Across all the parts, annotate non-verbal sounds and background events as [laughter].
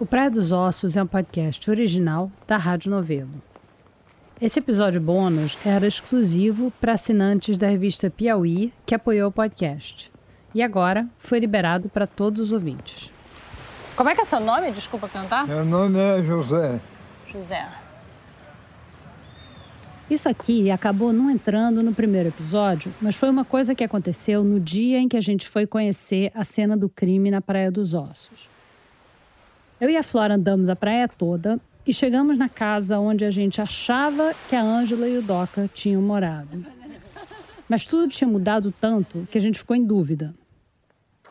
O Praia dos Ossos é um podcast original da Rádio Novelo. Esse episódio bônus era exclusivo para assinantes da revista Piauí, que apoiou o podcast. E agora foi liberado para todos os ouvintes. Como é que é seu nome? Desculpa cantar. Meu nome é José. José. Isso aqui acabou não entrando no primeiro episódio, mas foi uma coisa que aconteceu no dia em que a gente foi conhecer a cena do crime na Praia dos Ossos. Eu e a Flora andamos a praia toda e chegamos na casa onde a gente achava que a Ângela e o Doca tinham morado. Mas tudo tinha mudado tanto que a gente ficou em dúvida.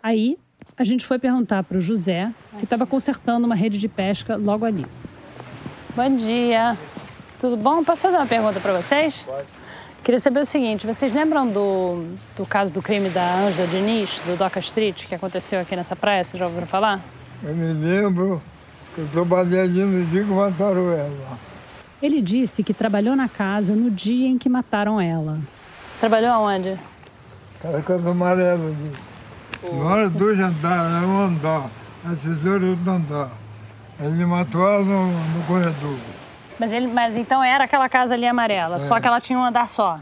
Aí, a gente foi perguntar para o José, que estava consertando uma rede de pesca logo ali. Bom dia. Tudo bom? Posso fazer uma pergunta para vocês? Pode. Queria saber o seguinte: vocês lembram do, do caso do crime da Ângela Diniz, do Doca Street, que aconteceu aqui nessa praia? Vocês já ouviram falar? Eu me lembro que eu trabalhei ali no dia que mataram ela. Ele disse que trabalhou na casa no dia em que mataram ela. Trabalhou aonde? Casa amarela ali. Na hora dois andares, era um andar. A tesoura outro andar. Ele matou ela no, no corredor. Mas, ele, mas então era aquela casa ali amarela, é. só que ela tinha um andar só.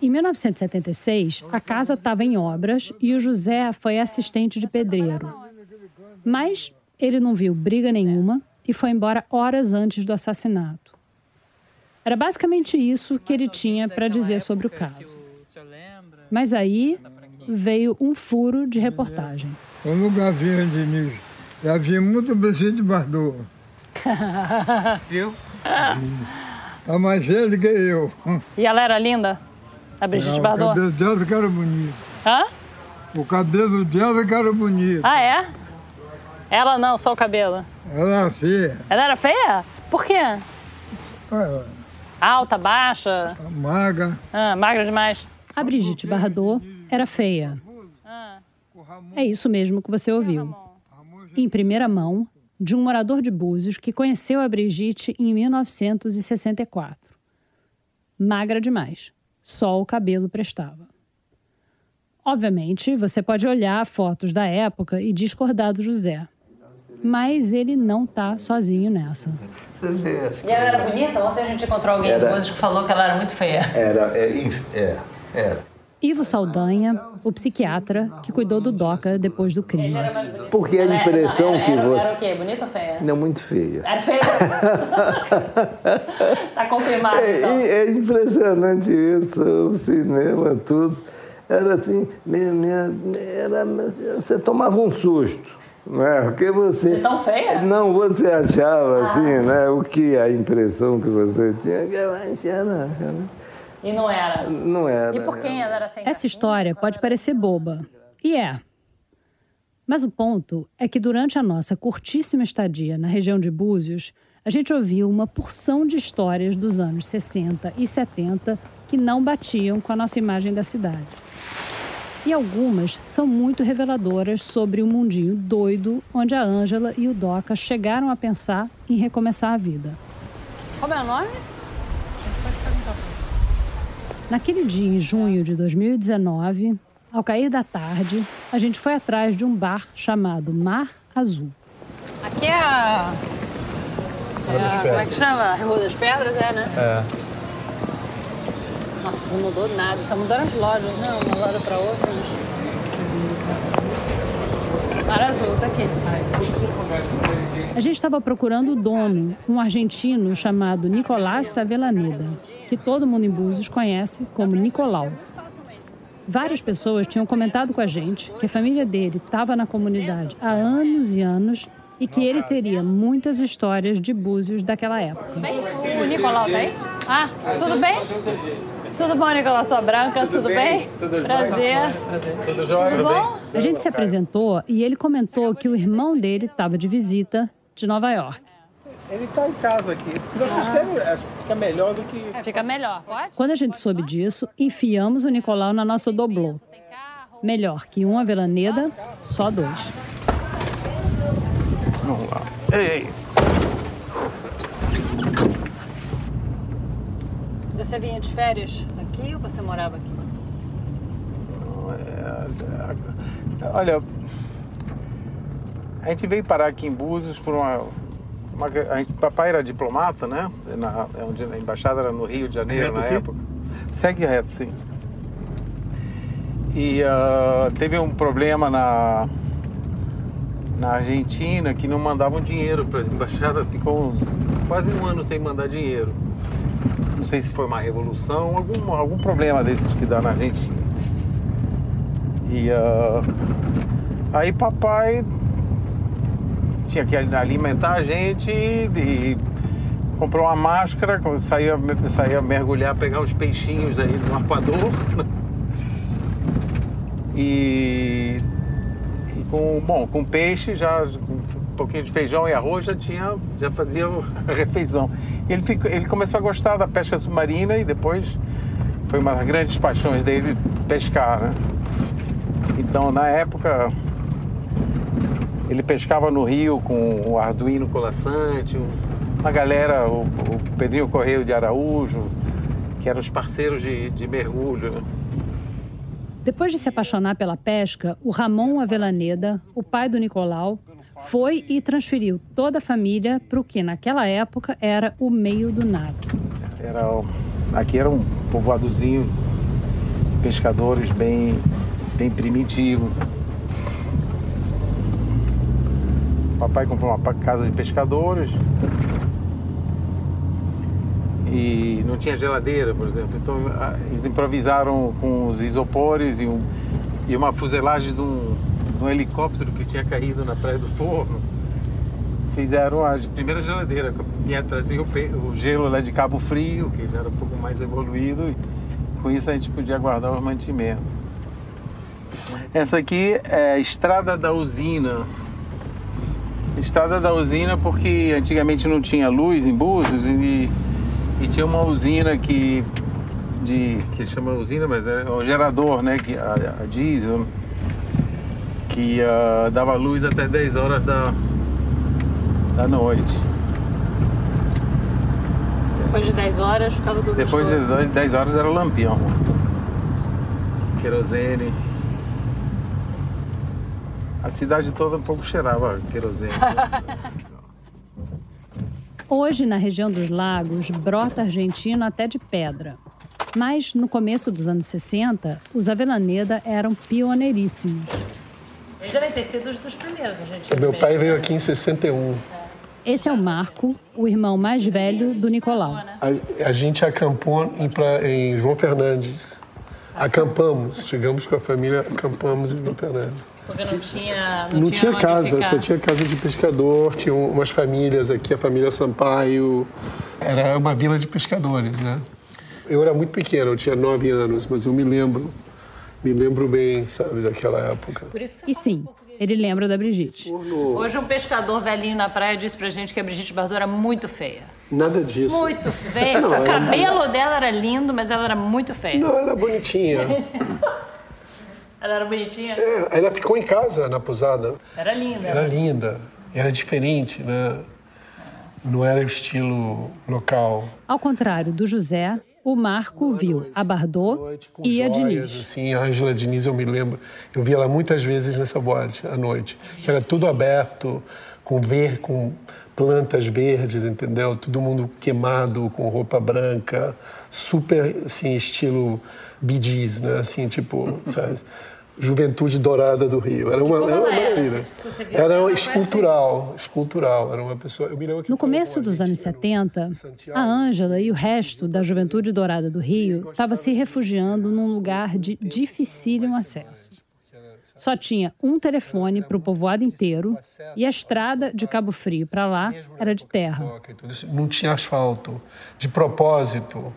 Em 1976, a casa estava em obras e o José foi assistente de pedreiro. Mas ele não viu briga nenhuma e foi embora horas antes do assassinato. Era basicamente isso que ele tinha para dizer sobre o caso. Mas aí veio um furo de reportagem. Eu nunca vi Diniz. Já vi muito Brigitte de Bardot. [laughs] Viu? Tá mais velho que eu. E ela era linda? A Brigitte é, Bardot? O cabelo dela que era bonito. Hã? O cabelo dela que era bonito. Ah, é? Ela não, só o cabelo. Ela era feia. Ela era feia? Por quê? Ela... Alta, baixa? Magra. Ah, magra demais. A Brigitte Bardot era feia. É isso mesmo que você ouviu. Em primeira mão, de um morador de Búzios que conheceu a Brigitte em 1964. Magra demais. Só o cabelo prestava. Obviamente, você pode olhar fotos da época e discordar do José. Mas ele não tá sozinho nessa. E ela era bonita? Ontem a gente encontrou alguém era, que falou que ela era muito feia. Era, é, é, era. Ivo Saldanha, o psiquiatra que cuidou do Doca depois do crime. Porque a impressão era, que era, você. Era o quê? Bonita ou feia? Não, muito feia. Era feia? [laughs] tá confirmado. É, então. é impressionante isso, o cinema, tudo. Era assim, minha, minha, era, você tomava um susto. Né? Porque você. De tão feia? Não, você achava ah. assim, né? O que a impressão que você tinha, que eu achava. E não era? Não era. E por quem ela era sem Essa história pode parecer boba. E é. Mas o ponto é que durante a nossa curtíssima estadia na região de Búzios, a gente ouviu uma porção de histórias dos anos 60 e 70 que não batiam com a nossa imagem da cidade. E algumas são muito reveladoras sobre o um mundinho doido onde a Ângela e o Doca chegaram a pensar em recomeçar a vida. Como é o nome? Naquele dia, em junho de 2019, ao cair da tarde, a gente foi atrás de um bar chamado Mar Azul. Aqui é a. É a como é que chama? Rua das Pedras, é, né? É. Nossa, não mudou nada, só mudaram as lojas, não, uma loja para outra. Mar azul, tá aqui. A gente estava procurando o dono, um argentino chamado Nicolás Savelaneda, que todo mundo em Búzios conhece como Nicolau. Várias pessoas tinham comentado com a gente que a família dele estava na comunidade há anos e anos e que ele teria muitas histórias de Búzios daquela época. O Nicolau tá aí? Ah, tudo bem? Tudo bom, Nicolau Sua Branca? Tudo, tudo bem? bem? Tudo Prazer. Prazer. Tudo jóia? Tudo bom? A gente se apresentou e ele comentou que o irmão dele estava de visita de Nova York. Ele está em casa aqui. Se vocês ah. querem, acho que fica melhor do que. É, fica melhor, pode? Quando a gente soube disso, enfiamos o Nicolau na nossa doblô. Melhor que um Avelaneda, só dois. Vamos lá. Ei, ei. Você vinha de férias aqui ou você morava aqui? É, é, olha, a gente veio parar aqui em Búzios por uma. uma a gente, papai era diplomata, né? Na, onde a embaixada era no Rio de Janeiro na época. Segue reto, sim. E uh, teve um problema na, na Argentina que não mandavam dinheiro para as embaixadas, ficou quase um ano sem mandar dinheiro. Não sei se foi uma revolução, algum, algum problema desses que dá na Argentina. E uh, aí papai tinha que alimentar a gente e comprou uma máscara, saía, saía mergulhar, pegar os peixinhos aí no arpoador. [laughs] E, e, com, bom, com peixe, já pouquinho de feijão e arroz, já tinha, já fazia a [laughs] refeição. Ele, ficou, ele começou a gostar da pesca submarina e depois foi uma das grandes paixões dele pescar, né? Então, na época, ele pescava no rio com o Arduino Colassante, uma galera, o, o Pedrinho Correio de Araújo, que eram os parceiros de, de mergulho, né? Depois de se apaixonar pela pesca, o Ramon Avelaneda, o pai do Nicolau, foi e transferiu toda a família para o que naquela época era o meio do nada. Era, aqui era um povoadozinho, pescadores bem, bem primitivo. Papai comprou uma casa de pescadores, e não tinha geladeira, por exemplo. Então eles improvisaram com os isopores e, um, e uma fuselagem de um, um, helicóptero que tinha caído na Praia do Forno. Fizeram a primeira geladeira, vinha trazer o, o gelo lá de Cabo Frio, que já era um pouco mais evoluído, e com isso a gente podia guardar os mantimentos. Essa aqui é a Estrada da Usina. Estrada da Usina porque antigamente não tinha luz em Búzios e e tinha uma usina que de que chama usina, mas é o gerador, né, que a, a diesel que uh, dava luz até 10 horas da da noite. Depois de 10 horas ficava tudo Depois de 10 horas era lampião. Querosene. A cidade toda um pouco cheirava querosene. [laughs] Hoje, na região dos lagos, brota argentino até de pedra. Mas, no começo dos anos 60, os Avelaneda eram pioneiríssimos. Eles devem ter sido dos primeiros argentinos. Meu pai veio aqui em 61. Esse é o Marco, o irmão mais velho do Nicolau. A, a gente acampou em, pra, em João Fernandes. Acampamos, chegamos com a família, acampamos em João Fernandes. Porque não tinha. Não, não tinha, tinha casa, só tinha casa de pescador, tinha umas famílias aqui, a família Sampaio. Era uma vila de pescadores, né? Eu era muito pequeno, eu tinha nove anos, mas eu me lembro, me lembro bem, sabe, daquela época. E sim, ele lembra da Brigitte. Hoje um pescador velhinho na praia disse pra gente que a Brigitte Bardot era muito feia. Nada disso. Muito feia. [laughs] Não, o cabelo ela... dela era lindo, mas ela era muito feia. Não, ela era bonitinha. [laughs] Ela era bonitinha? É, ela ficou em casa na posada. Era linda. Era né? linda. Era diferente, né? Não era o estilo local. Ao contrário do José, o Marco viu a Bardot e a Diniz. Sim, a Angela Diniz, eu me lembro. Eu vi ela muitas vezes nessa boate à noite. Que era tudo aberto, com ver, com plantas verdes, entendeu? Todo mundo queimado, com roupa branca, super, assim, estilo bidis, né? Assim, tipo, [laughs] sabe? Juventude Dourada do Rio. Era uma, era uma maravilha. Era escultural, escultural. Era uma pessoa. no começo dos anos 70, a Ângela e o resto da Juventude Dourada do Rio estava se refugiando num lugar de dificílimo acesso. Só tinha um telefone para o povoado inteiro e a estrada de Cabo Frio para lá era de terra. Não tinha asfalto. De propósito,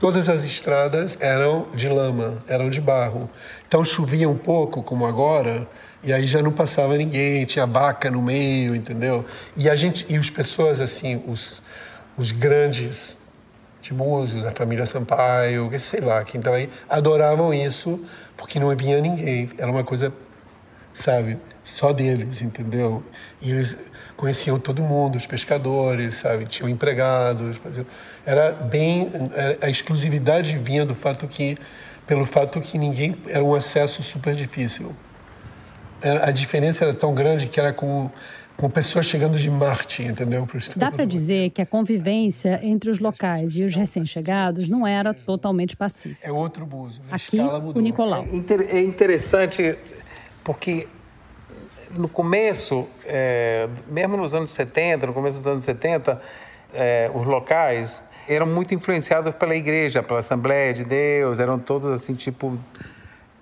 todas as estradas eram de lama, eram de barro. Então chovia um pouco, como agora, e aí já não passava ninguém, tinha vaca no meio, entendeu? E a gente e as pessoas assim, os, os grandes de músicos, a família Sampaio, sei lá, quem estava aí, adoravam isso porque não havia ninguém. Era uma coisa, sabe, só deles, entendeu? E eles conheciam todo mundo, os pescadores, sabe, tinham empregados, faziam... era bem a exclusividade vinha do fato que pelo fato que ninguém era um acesso super difícil. A diferença era tão grande que era com com pessoas chegando de Marte, entendeu? Dá para dizer que a convivência entre os locais e os recém-chegados não era totalmente pacífica. É outro buzo. Aqui, o Nicolau. É, é interessante porque no começo, é, mesmo nos anos 70, no começo dos anos 70, é, os locais eram muito influenciados pela igreja, pela Assembleia de Deus, eram todos assim, tipo,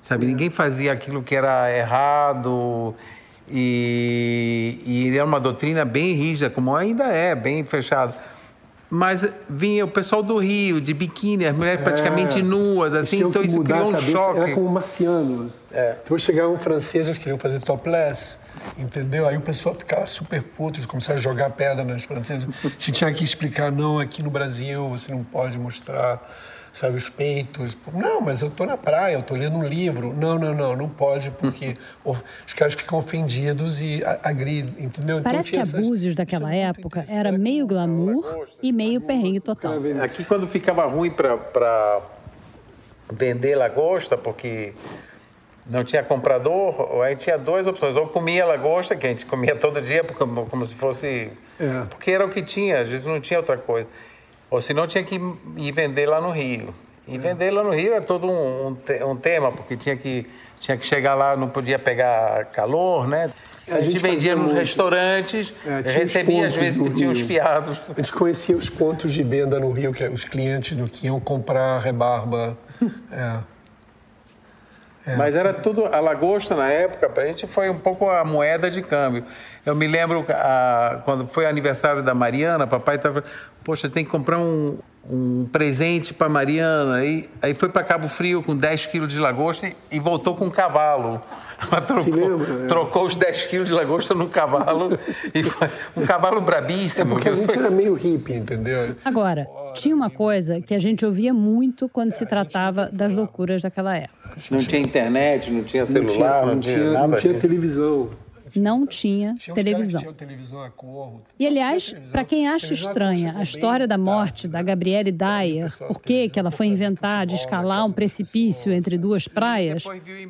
sabe, ninguém fazia aquilo que era errado e, e era uma doutrina bem rígida, como ainda é, bem fechada. Mas vinha o pessoal do Rio, de biquíni, as mulheres é, praticamente nuas, assim, então isso criou um choque. Era como marcianos. É. Depois chegaram franceses que queriam fazer topless, entendeu? Aí o pessoal ficava super puto, começaram a jogar pedra nas francesas. A gente tinha que explicar, não, aqui no Brasil você não pode mostrar sabe, os peitos. Não, mas eu estou na praia, eu estou lendo um livro. Não, não, não, não pode, porque os caras ficam ofendidos e agridem, entendeu? Então, Parece então, que Abusos daquela época era meio glamour e meio perrengue total. Aqui, quando ficava ruim para vender lagosta, porque não tinha comprador, aí tinha duas opções. Ou comia lagosta, que a gente comia todo dia, como, como se fosse... É. Porque era o que tinha, às vezes não tinha outra coisa. Ou senão tinha que ir vender lá no Rio. E é. vender lá no Rio é todo um, um, um, tema, porque tinha que, tinha que chegar lá, não podia pegar calor, né? A, a gente, gente vendia nos muito. restaurantes, é, recebia às vezes, tinha os fiados. A gente conhecia os pontos de venda no Rio, que é os clientes do que iam comprar rebarba. É. [laughs] É. Mas era tudo, a lagosta na época, para a gente foi um pouco a moeda de câmbio. Eu me lembro a, quando foi aniversário da Mariana, papai estava, poxa, tem que comprar um, um presente para Mariana. Aí, aí foi para Cabo Frio com 10 quilos de lagosta e, e voltou com um cavalo. [laughs] Ela trocou, lembra, é. trocou os 10 quilos de lagosta num cavalo, [laughs] e foi um cavalo brabíssimo. É porque a gente era meio hippie, entendeu? Agora, tinha uma coisa que a gente ouvia muito quando se tratava das loucuras daquela época. Não tinha internet, não tinha celular, não tinha, não tinha, não tinha nada. Não tinha televisão não tinha televisão. E, aliás, para quem acha estranha a história da morte da Gabriele Dyer, por que ela foi inventar de escalar um precipício entre duas praias,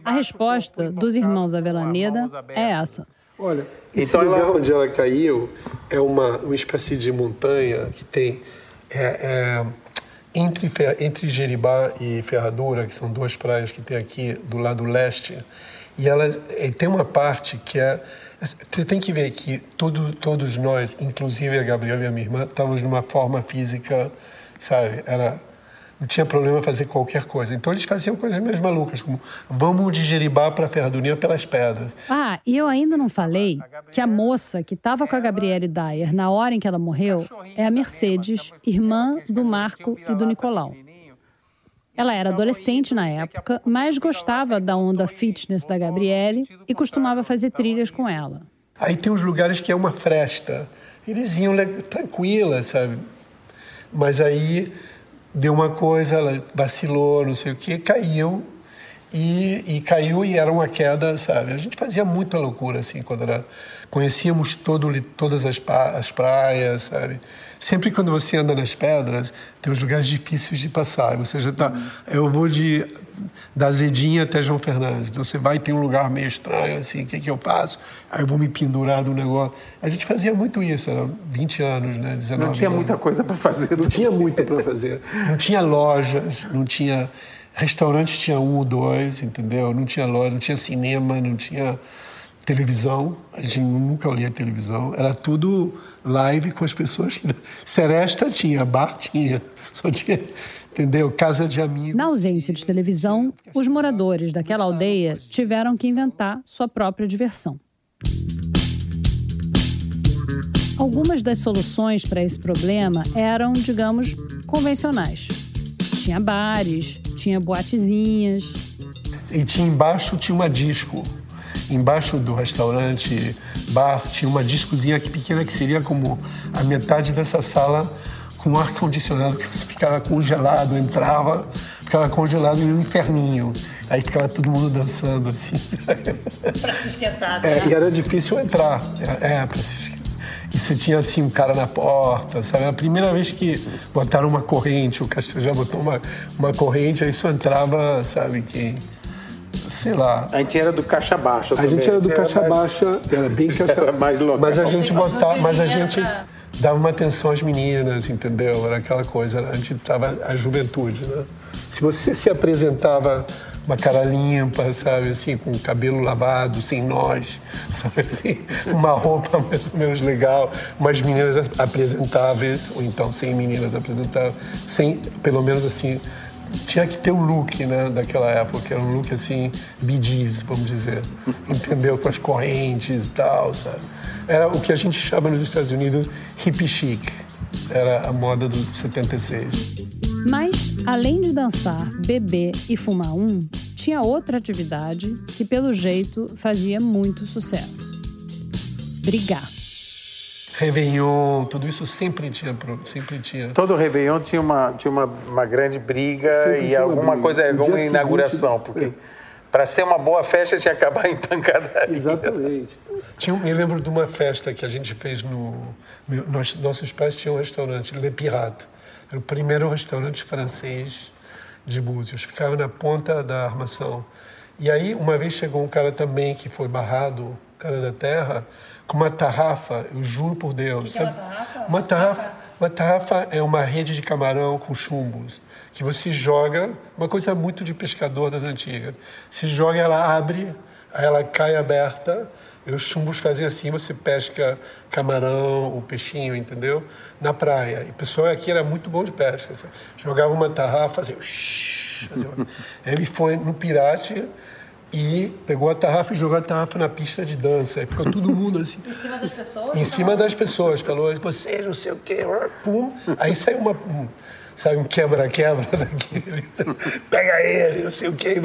a resposta dos irmãos Avelaneda é essa. Olha, esse então, lugar ela... onde ela caiu é uma, uma espécie de montanha que tem é, é, entre, entre Jeribá e Ferradura, que são duas praias que tem aqui do lado leste, e ela e tem uma parte que é. Você tem que ver que todo, todos nós, inclusive a Gabriela e a minha irmã, estávamos numa forma física, sabe? Era, não tinha problema fazer qualquer coisa. Então eles faziam coisas meio malucas, como vamos de Jeribá para Ferradurinha pelas pedras. Ah, e eu ainda não falei que a moça que estava com a Gabriele Dyer na hora em que ela morreu é a Mercedes, irmã do Marco e do Nicolau. Ela era adolescente na época, mas gostava da onda fitness da Gabriele e costumava fazer trilhas com ela. Aí tem uns lugares que é uma fresta. Eles iam tranquila, sabe? Mas aí deu uma coisa, ela vacilou, não sei o quê, caiu. E, e caiu e era uma queda, sabe? A gente fazia muita loucura, assim, quando era... Conhecíamos todo, todas as, as praias, sabe? Sempre quando você anda nas pedras, tem os lugares difíceis de passar. Você já tá. Eu vou de da Zedinha até João Fernandes. Então você vai tem um lugar meio estranho assim. O que que eu faço? Aí eu vou me pendurar no negócio. A gente fazia muito isso. Era 20 anos, né? 19 não tinha anos. muita coisa para fazer. Não tinha muito para fazer. Não tinha lojas. Não tinha restaurantes. Tinha um ou dois, entendeu? Não tinha loja. Não tinha cinema. Não tinha televisão, a gente nunca lia televisão, era tudo live com as pessoas. [laughs] Seresta tinha, bar tinha, só tinha entendeu? Casa de amigos. Na ausência de televisão, os moradores daquela aldeia tiveram que inventar sua própria diversão. Algumas das soluções para esse problema eram, digamos, convencionais. Tinha bares, tinha boatezinhas. E tinha embaixo tinha uma disco. Embaixo do restaurante, bar, tinha uma discozinha pequena que seria como a metade dessa sala com ar condicionado que você ficava congelado, entrava, ficava congelado em um inferninho. Aí ficava todo mundo dançando assim. Pra se esquentar, É, né? e era difícil entrar. É, é pra se esquentar. E você tinha assim um cara na porta, sabe? A primeira vez que botaram uma corrente, o Castro já botou uma, uma corrente, aí só entrava, sabe, quem. Sei lá. A gente era do caixa baixa A gente era do caixa baixa, era bem [laughs] caixa Era mais local. Mas a gente botava, mas a gente dava uma atenção às meninas, entendeu? Era aquela coisa, a gente tava a juventude, né? Se você se apresentava uma cara limpa, sabe, assim, com o cabelo lavado, sem nós, [laughs] sabe assim, uma roupa mais ou menos legal, umas meninas apresentáveis, ou então sem meninas apresentáveis, sem, pelo menos assim, tinha que ter o look, né, daquela época, era um look assim, bidis, vamos dizer, [laughs] entendeu? Com as correntes e tal, sabe? Era o que a gente chama nos Estados Unidos hippie chic, era a moda do 76. Mas, além de dançar, beber e fumar um, tinha outra atividade que, pelo jeito, fazia muito sucesso: brigar. Réveillon, tudo isso sempre tinha, sempre tinha. Todo Réveillon tinha uma, tinha uma, uma grande briga Sempre e alguma briga. coisa, alguma inauguração, seguinte- porque para ser uma boa festa tinha que acabar em [laughs] tancadaria. Exatamente. Tinha, me lembro de uma festa que a gente fez no. meu- nós- nossos pais tinham um restaurante, Le Pirate. Era o primeiro restaurante francês de Búzios. Ficava na ponta da armação. E aí, uma vez chegou um cara também que foi barrado, cara da terra, com uma tarrafa, eu juro por Deus. sabe? Uma tarrafa. Uma tarrafa é uma rede de camarão com chumbos que você joga, uma coisa muito de pescador das antigas. Você joga, ela abre, ela cai aberta, e os chumbos fazem assim, você pesca camarão, o peixinho, entendeu? Na praia. E o pessoal aqui era muito bom de pesca. Jogava uma tarrafa, [laughs] fazia... shhh, fazia uma- Ele foi no pirate e pegou a tarrafa e jogou a tarrafa na pista de dança. Aí ficou todo mundo assim. [laughs] Em cima das pessoas? Em cima das pessoas, falou, você não sei o quê, pum. Aí saiu uma, um, sabe, um quebra-quebra [laughs] daquele. Pega ele, não sei o quê.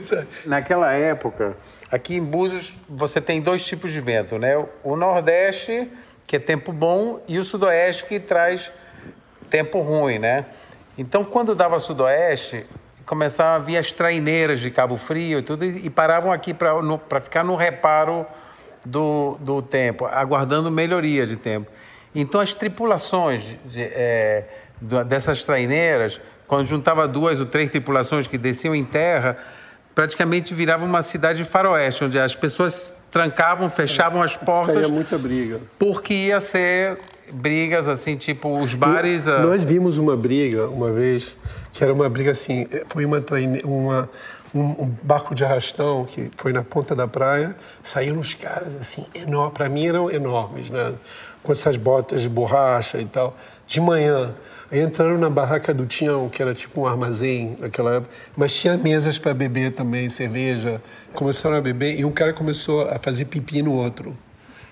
[laughs] Naquela época, aqui em Búzios, você tem dois tipos de vento, né? O Nordeste, que é tempo bom, e o Sudoeste, que traz tempo ruim, né? Então, quando dava Sudoeste, começavam a vir as traineiras de Cabo Frio e tudo, e paravam aqui para ficar no reparo do, do tempo, aguardando melhoria de tempo. Então, as tripulações de, é, dessas traineiras, quando juntava duas ou três tripulações que desciam em terra, praticamente virava uma cidade de faroeste, onde as pessoas trancavam, fechavam as portas, Saía muita briga. porque ia ser brigas assim, tipo os bares. ah, Nós vimos uma briga uma vez, que era uma briga assim, foi uma, uma um, um barco de arrastão que foi na ponta da praia, saíram uns caras assim, enormes, para mim eram enormes, né? Com essas botas de borracha e tal, de manhã. Aí entraram na barraca do Tião, que era tipo um armazém naquela época, mas tinha mesas para beber também, cerveja. Começaram a beber e um cara começou a fazer pipi no outro.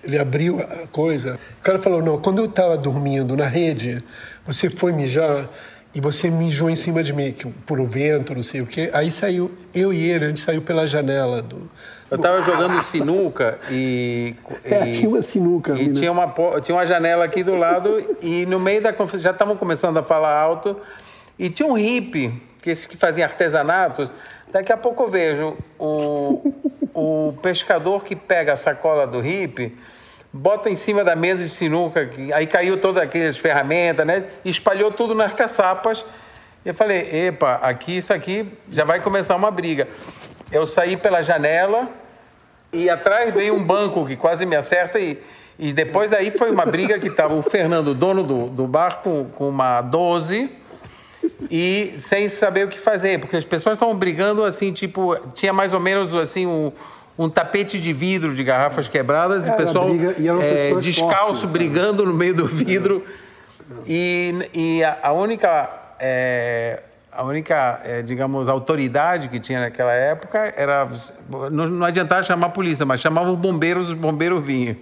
Ele abriu a coisa. O cara falou: Não, quando eu estava dormindo na rede, você foi mijar e você mijou em cima de mim, que- por o vento, não sei o quê. Aí saiu, eu e ele, a gente saiu pela janela do. Eu tava jogando sinuca e. [laughs] É, e- tinha uma sinuca. E né? tinha uma, tinha uma janela aqui do lado e no meio da conversa já estavam começando a falar alto e tinha um hippie, que esse que fazia artesanatos. Daqui a pouco eu vejo o, o pescador que pega a sacola do hippie, bota em cima da mesa de sinuca, aí caiu todas aquelas ferramentas, né? Espalhou tudo nas caçapas. E eu falei, epa, aqui isso aqui já vai começar uma briga. Eu saí pela janela, e atrás veio um banco que quase me acerta e, e depois aí foi uma briga que estava o Fernando, dono do, do bar, com, com uma 12 e sem saber o que fazer, porque as pessoas estavam brigando assim, tipo, tinha mais ou menos assim um, um tapete de vidro de garrafas quebradas e o Era pessoal briga- e pessoas descalço fortes, né? brigando no meio do vidro e, e a, a única eh, a única, é, digamos, autoridade que tinha naquela época era. Não, não adiantava chamar a polícia, mas chamavam os bombeiros, os bombeiros vinham.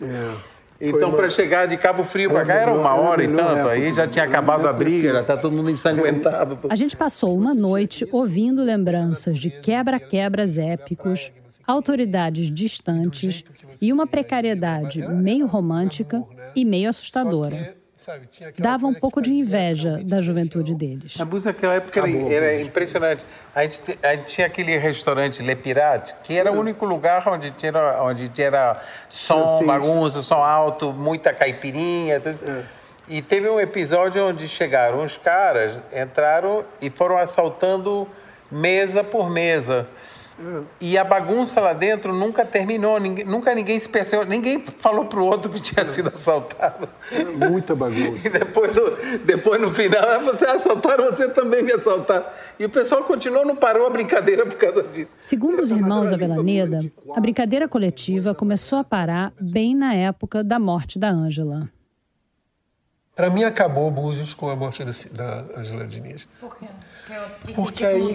É. Então, uma... para chegar de Cabo Frio para cá era uma hora e tanto. Aí já tinha acabado a briga, já está todo mundo ensanguentado. A gente passou uma noite ouvindo lembranças de quebra-quebras épicos, autoridades distantes e uma precariedade meio romântica e meio assustadora. Dava um pouco de inveja da juventude deles. A música naquela época era, era impressionante. A gente, a gente, tinha aquele restaurante Le Pirate, que era o único lugar onde tinha, onde tinha som, bagunça, som alto, muita caipirinha. Tudo. É. E teve um episódio onde chegaram uns caras, entraram e foram assaltando mesa por mesa. E a bagunça lá dentro nunca terminou, ninguém, nunca ninguém se percebeu, ninguém falou pro outro que tinha sido assaltado. Muita bagunça. [laughs] E depois, do, depois no final, ah, você assaltaram, você também me assaltaram. E o pessoal continuou, não parou a brincadeira por causa disso. Segundo os irmãos Avelaneda, a brincadeira coletiva começou a parar bem na época da morte da Ângela. Para mim, acabou Búzios com a morte da Ângela Diniz. Por quê? Porque aí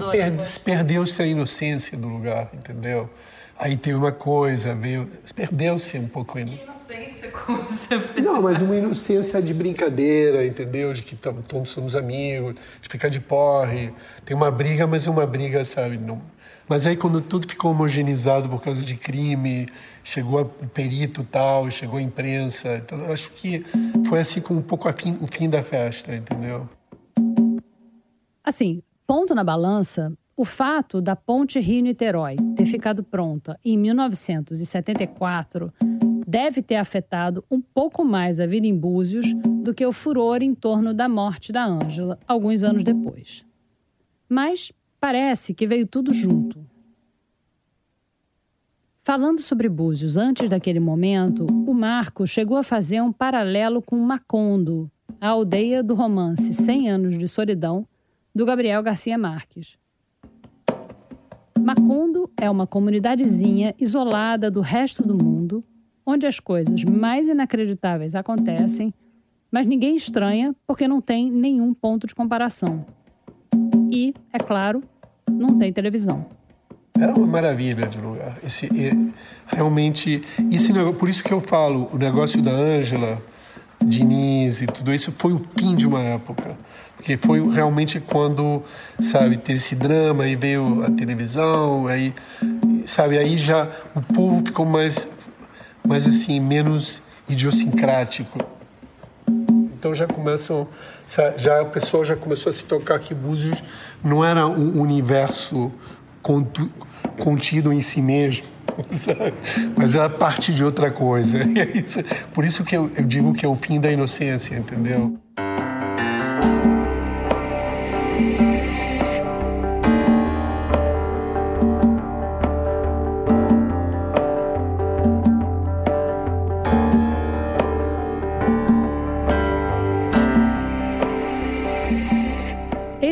perdeu-se a inocência do lugar, entendeu? Aí teve uma coisa, veio, perdeu-se um pouco. Que inocência, como você Não, mas uma inocência de brincadeira, entendeu? De que todos somos amigos, de ficar de porre. Tem uma briga, mas é uma briga, sabe? Não... Mas aí quando tudo ficou homogeneizado por causa de crime, chegou o perito tal, chegou a imprensa, então acho que foi assim com um pouco a fim, o fim da festa, entendeu? Assim, ponto na balança, o fato da ponte Rio-Niterói ter ficado pronta em 1974 deve ter afetado um pouco mais a vida em Búzios do que o furor em torno da morte da Ângela, alguns anos depois. Mas parece que veio tudo junto. Falando sobre Búzios antes daquele momento, o Marco chegou a fazer um paralelo com Macondo, a aldeia do romance Cem Anos de Solidão, do Gabriel Garcia Marques. Macondo é uma comunidadezinha isolada do resto do mundo, onde as coisas mais inacreditáveis acontecem, mas ninguém estranha porque não tem nenhum ponto de comparação. E, é claro, não tem televisão. Era uma maravilha de lugar. Esse, realmente, esse, por isso que eu falo, o negócio da Ângela, Diniz e tudo isso foi o fim de uma época. Porque foi realmente quando, sabe, teve esse drama, aí veio a televisão, aí, sabe, aí já o povo ficou mais, mais assim, menos idiosincrático. Então já começam, já a pessoa já começou a se tocar que Búzios não era um universo contido em si mesmo, [laughs] sabe? mas era parte de outra coisa. [laughs] É por isso que eu, eu digo que é o fim da inocência, entendeu?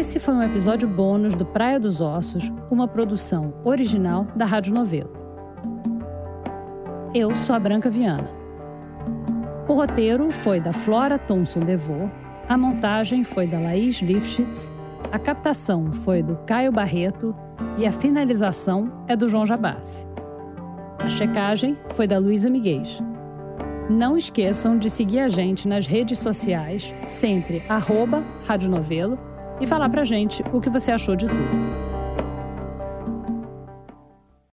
Esse foi um episódio bônus do Praia dos Ossos, uma produção original da Rádio Novelo. Eu sou a Branca Viana. O roteiro foi da Flora Thomson Devô, a montagem foi da Laís Lifshitz, a captação foi do Caio Barreto e a finalização é do João Jabassi. A checagem foi da Luísa Miguez. Não esqueçam de seguir a gente nas redes sociais, sempre arroba e falar pra gente o que você achou de tudo.